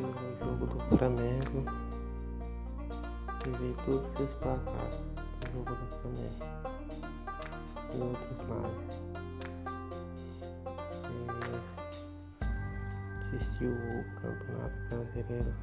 o jogo do Flamengo e vi todos seus placares do jogo do Flamengo e outros mais. É, e assistiu o Campeonato Brasileiro.